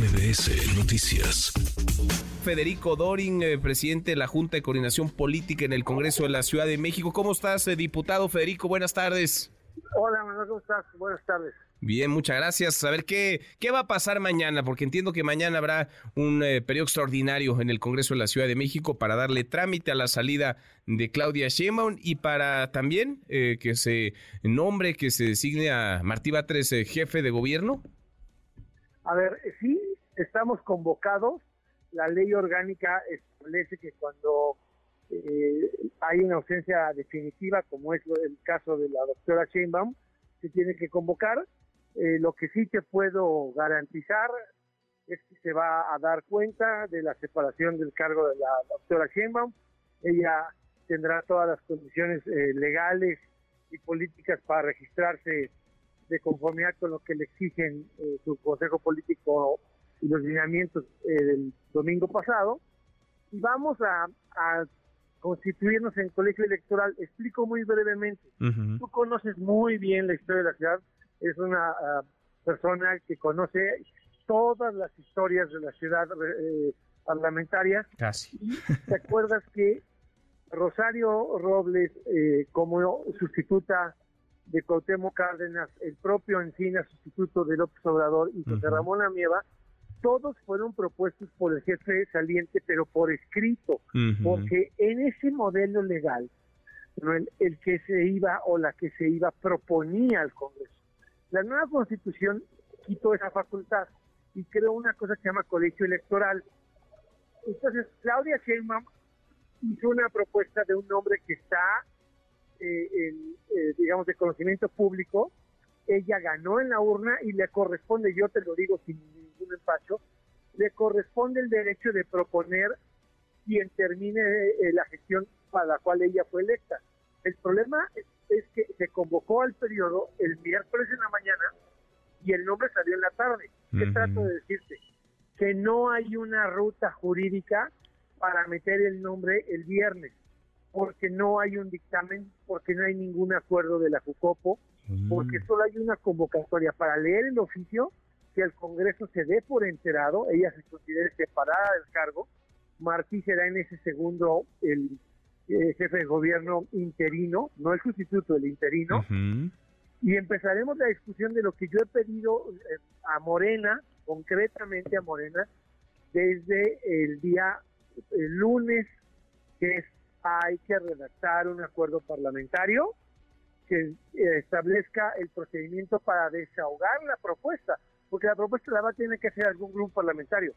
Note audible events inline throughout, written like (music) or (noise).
MBS Noticias. Federico Dorin, eh, presidente de la Junta de Coordinación Política en el Congreso de la Ciudad de México. ¿Cómo estás, eh, diputado Federico? Buenas tardes. Hola, Manuel, ¿cómo estás? Buenas tardes. Bien, muchas gracias. A ver qué, qué va a pasar mañana, porque entiendo que mañana habrá un eh, periodo extraordinario en el Congreso de la Ciudad de México para darle trámite a la salida de Claudia Sheinbaum y para también eh, que se nombre, que se designe a Martí Batres eh, jefe de gobierno. A ver, sí, estamos convocados. La ley orgánica establece que cuando hay una ausencia definitiva, como es el caso de la doctora Sheinbaum, se tiene que convocar eh, lo que sí te puedo garantizar es que se va a dar cuenta de la separación del cargo de la doctora Sheinbaum. Ella tendrá todas las condiciones eh, legales y políticas para registrarse de conformidad con lo que le exigen eh, su Consejo Político y los lineamientos del domingo pasado. Y vamos a, constituirnos en colegio electoral. Explico muy brevemente. Tú conoces muy bien la historia de la ciudad es una ah, persona que conoce todas las historias de la ciudad eh, parlamentaria. Casi. Y te acuerdas que Rosario Robles, eh, como sustituta de Cuauhtémoc Cárdenas, el propio Encina, sustituto de López Obrador, y José Ramón Amieva, todos fueron propuestos por el jefe saliente, pero por escrito, porque en ese modelo legal, el, el, que se iba o la que se iba proponía al Congreso la nueva constitución quitó esa facultad y creó una cosa que se llama colegio electoral. Entonces, Claudia Sheinbaum hizo una propuesta de un nombre que está, eh, en, eh, digamos, de conocimiento público. Ella ganó en la urna y le corresponde, yo te lo digo sin ningún empacho, le corresponde el derecho de proponer quien termine eh, la gestión para la cual ella fue electa. El problema es que se convocó al periodo el miércoles en la mañana y el nombre salió en la tarde. ¿Qué trato de decirte? Que no hay una ruta jurídica para meter el nombre el viernes, porque no hay un dictamen, porque no hay ningún acuerdo de la JUCOPO, mm. porque solo hay una convocatoria para leer el oficio, que el Congreso se dé por enterado, ella se considere separada del cargo, Martí será en ese segundo el eh, jefe de gobierno interino, no el sustituto, el interino, y empezaremos la discusión de lo que yo he pedido eh, a Morena, concretamente a Morena, desde el día el lunes, que es hay que redactar un acuerdo parlamentario que eh, establezca el procedimiento para desahogar la propuesta, porque la propuesta la va a tener que hacer algún grupo parlamentario.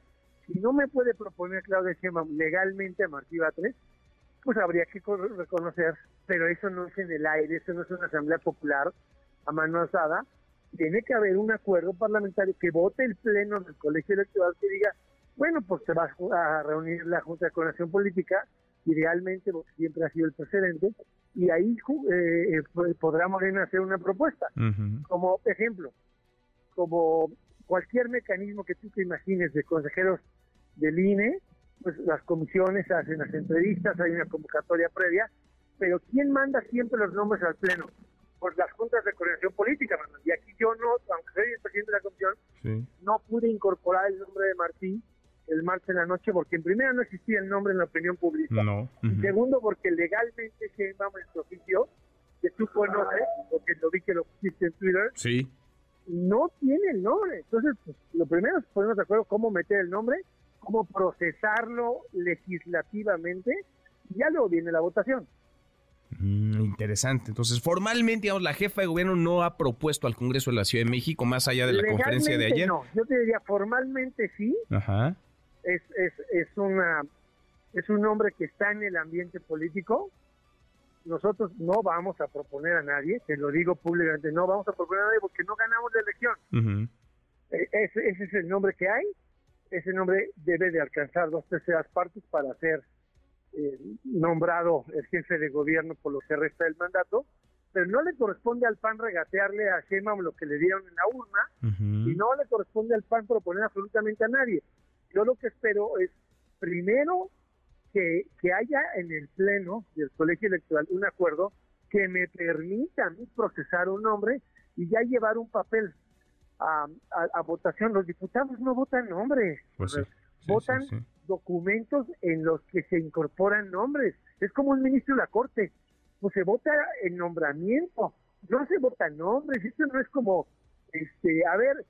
Si no me puede proponer Claudia Sheinbaum legalmente a Martí Batres, pues habría que reconocer, pero eso no es en el aire, eso no es una asamblea popular a mano alzada, tiene que haber un acuerdo parlamentario que vote el pleno del colegio electoral que diga, bueno, pues se va a reunir la Junta de Coordinación Política, idealmente, porque siempre ha sido el precedente, y ahí eh, podrá Morena hacer una propuesta. Como ejemplo, como cualquier mecanismo que tú te imagines de consejeros del INE, pues las comisiones hacen las entrevistas, hay una convocatoria previa, pero ¿quién manda siempre los nombres al Pleno? Pues las juntas de coordinación política, Y aquí yo no, aunque soy el presidente de la comisión, no pude incorporar el nombre de Martín el martes en la noche, porque en primera no existía el nombre en la opinión pública. Y segundo, porque legalmente que vamos en su oficio, que tú conoces, porque lo vi que lo pusiste en Twitter, sí. No tiene el nombre. Entonces, pues, lo primero es ponernos de acuerdo cómo meter el nombre cómo procesarlo legislativamente, y ya luego viene la votación. Mm, interesante. Entonces, formalmente, digamos, la jefa de gobierno no ha propuesto al Congreso de la Ciudad de México, más allá de la conferencia de ayer. No, yo te diría formalmente sí. Ajá. Es, es, es, una, es un hombre que está en el ambiente político. Nosotros no vamos a proponer a nadie, te lo digo públicamente, no vamos a proponer a nadie porque no ganamos la elección. E, ese, ese es el nombre que hay ese nombre debe de alcanzar dos terceras partes para ser eh, nombrado el jefe de gobierno por lo que resta del mandato, pero no le corresponde al PAN regatearle a Sheinbaum lo que le dieron en la urna y no le corresponde al PAN proponer absolutamente a nadie. Yo lo que espero es, primero, que, que haya en el Pleno del Colegio Electoral un acuerdo que me permita a mí procesar un nombre y ya llevar un papel a, votación. Los diputados no votan nombres, pues votan documentos en los que se incorporan nombres. Es como un ministro de la Corte, pues se vota el nombramiento, no se vota nombres. Esto no es como, este, a ver,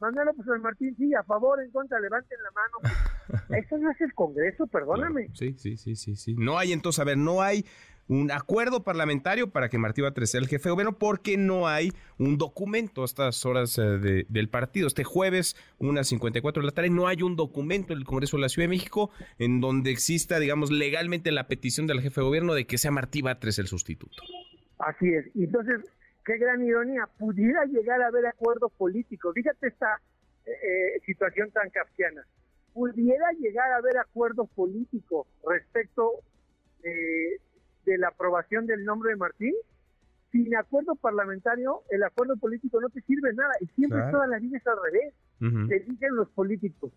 mándalo pues al Martín, sí, a favor, en contra, levanten la mano. Eso no es el Congreso, perdóname. Sí, sí, sí, sí, sí. No hay entonces, a ver, no hay un acuerdo parlamentario para que Martí Batres sea el jefe de gobierno porque no hay un documento a estas horas eh, del partido. Este jueves, unas 54 de la tarde, no hay un documento en el Congreso de la Ciudad de México en donde exista, digamos, legalmente la petición del jefe de gobierno de que sea Martí Batres el sustituto. Así es. Entonces, qué gran ironía, pudiera llegar a haber acuerdo político. Fíjate esta eh, eh, situación tan kafkiana. Pudiera llegar a haber acuerdo político respecto eh, de la aprobación del nombre de Martín. Sin acuerdo parlamentario, el acuerdo político no te sirve nada. Y siempre toda la vida es al revés. Te dicen los políticos,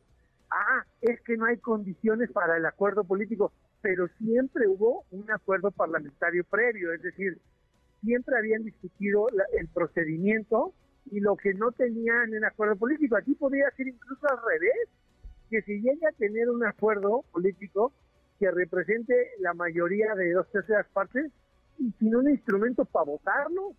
ah, es que no hay condiciones para el acuerdo político, pero siempre hubo un acuerdo parlamentario previo, es decir, siempre habían discutido el procedimiento y lo que no tenían en acuerdo político. Aquí podría ser incluso al revés, que si llega a tener un acuerdo político que represente la mayoría de dos terceras partes, y sin un instrumento para votarlo,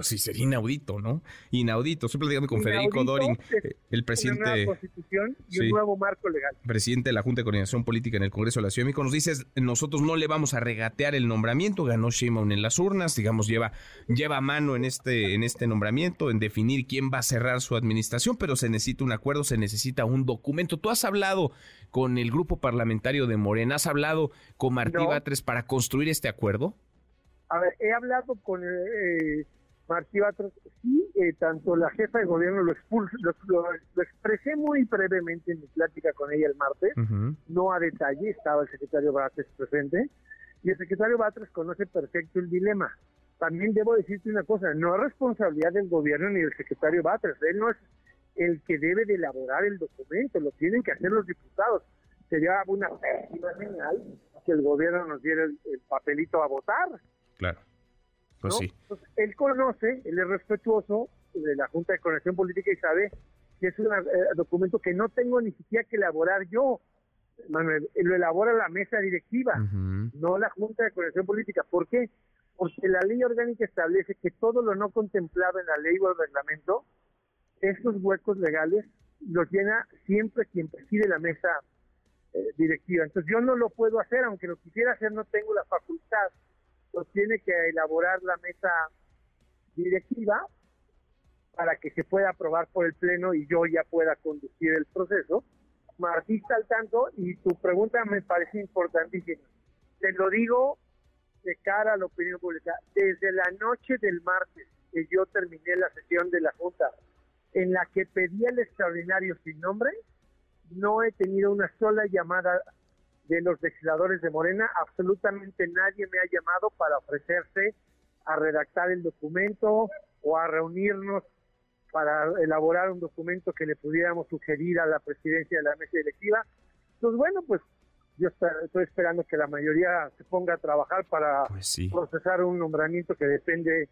sí, sería inaudito, ¿no? Inaudito. Siempre dígame con Federico Dorin, eh, el presidente. Una constitución y un nuevo marco legal. Presidente de la Junta de Coordinación Política en el Congreso de la Ciudad de México. Nos dices, nosotros no le vamos a regatear el nombramiento. Ganó Sheinbaum en las urnas, digamos, lleva, lleva mano en este, en este nombramiento, en definir quién va a cerrar su administración, pero se necesita un acuerdo, se necesita un documento. ¿Tú has hablado con el grupo parlamentario de Morena? ¿Has hablado con Martí Batres para construir este acuerdo? A ver, he hablado con. Eh, Martí Batres, sí, eh, tanto la jefa de gobierno lo, expulso, lo, expresé muy brevemente en mi plática con ella el martes, no a detalle, estaba el secretario Batres presente, y el secretario Batres conoce perfecto el dilema. También debo decirte una cosa, no es responsabilidad del gobierno ni del secretario Batres, él no es el que debe de elaborar el documento, lo tienen que hacer los diputados. Sería una pésima señal que el gobierno nos diera el papelito a votar. Claro. Pues él conoce, él es respetuoso de la Junta de Conexión Política y sabe que es un eh, documento que no tengo ni siquiera que elaborar yo. Manuel, lo elabora la mesa directiva, no la Junta de Conexión Política. ¿Por qué? Porque la ley orgánica establece que todo lo no contemplado en la ley o el reglamento, estos huecos legales los llena siempre quien preside la mesa eh, directiva. Entonces yo no lo puedo hacer, aunque lo quisiera hacer, no tengo la facultad lo tiene que elaborar la mesa directiva para que se pueda aprobar por el Pleno y yo ya pueda conducir el proceso. Martí está al tanto y tu pregunta me parece importantísima. Te lo digo de cara a la opinión pública. Desde la noche del martes que yo terminé la sesión de la Junta en la que pedí el extraordinario sin nombre, no he tenido una sola llamada de los legisladores de Morena, absolutamente nadie me ha llamado para ofrecerse a redactar el documento o a reunirnos para elaborar un documento que le pudiéramos sugerir a la presidencia de la mesa directiva. Entonces, bueno, pues yo estoy esperando que la mayoría se ponga a trabajar para pues procesar un nombramiento que depende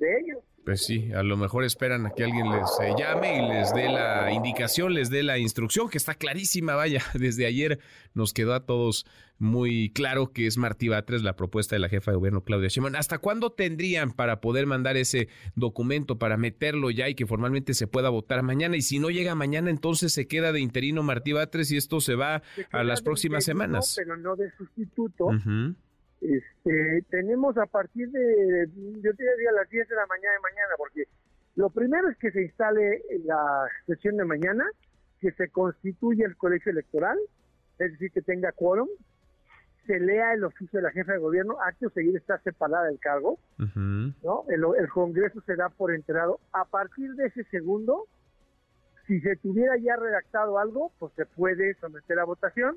de ellos. Pues sí, a lo mejor esperan a que alguien les eh, llame y les dé la indicación, les dé la instrucción, que está clarísima, vaya, (laughs) desde ayer nos quedó a todos muy claro que es Martí Batres la propuesta de la jefa de gobierno Claudia Sheinbaum. ¿Hasta cuándo tendrían para poder mandar ese documento, para meterlo ya y que formalmente se pueda votar mañana? Y si no llega mañana, entonces se queda de interino Martí Batres y esto se va a las próximas semanas. Pero no de sustituto. Este, tenemos a partir de, yo te diría a las 10 de la mañana de mañana, porque lo primero es que se instale la sesión de mañana, que se constituya el colegio electoral, es decir, que tenga quórum, se lea el oficio de la jefa de gobierno, acto seguir está separada del cargo, ¿no? El, el, Congreso se da por enterado. A partir de ese segundo, si se tuviera ya redactado algo, pues se puede someter a votación.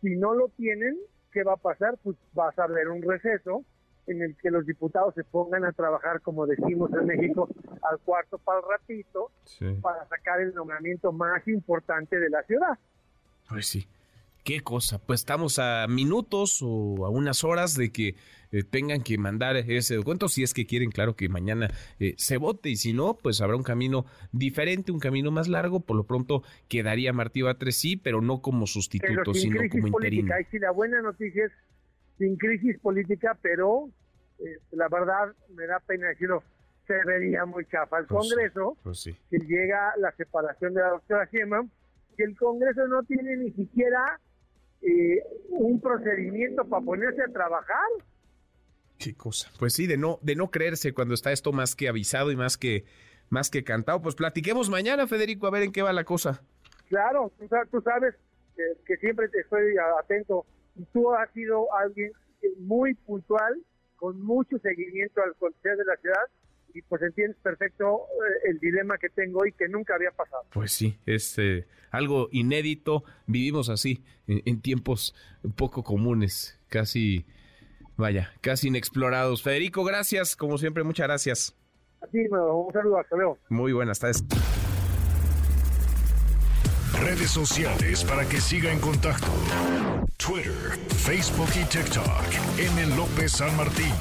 Si no lo tienen, ¿qué va a pasar? Pues va a haber un receso en el que los diputados se pongan a trabajar, como decimos en México, al cuarto para el ratito, para sacar el nombramiento más importante de la ciudad. Pues sí. Qué cosa, pues estamos a minutos o a unas horas de que eh, tengan que mandar ese documento, si es que quieren, claro, que mañana eh, se vote. Y si no, pues habrá un camino diferente, un camino más largo, por lo pronto quedaría Martí Batres sí, pero no como sustituto, sino como interino. Y si la buena noticia es sin crisis política, pero eh, la verdad me da pena decirlo, se vería muy chafa. El pues Congreso, pues que llega la separación de la doctora Sheinbaum, que el Congreso no tiene ni siquiera eh, un procedimiento para ponerse a trabajar. Qué cosa. Pues sí, de no, de no creerse cuando está esto más que avisado y más que, más que cantado. Pues platiquemos mañana, Federico, a ver en qué va la cosa. Claro, tú, sabes que, siempre te estoy atento. Y tú has sido alguien muy puntual, con mucho seguimiento al Consejo de la ciudad y pues entiendes perfecto eh, el dilema que tengo y que nunca había pasado. Pues sí, es eh, algo inédito. Vivimos así en, tiempos poco comunes, casi, vaya, casi inexplorados. Federico, gracias, como siempre, muchas gracias. Así, un saludo, hasta luego. Muy buenas tardes. Redes sociales para que siga en contacto: Twitter, Facebook y TikTok. M. López San Martín.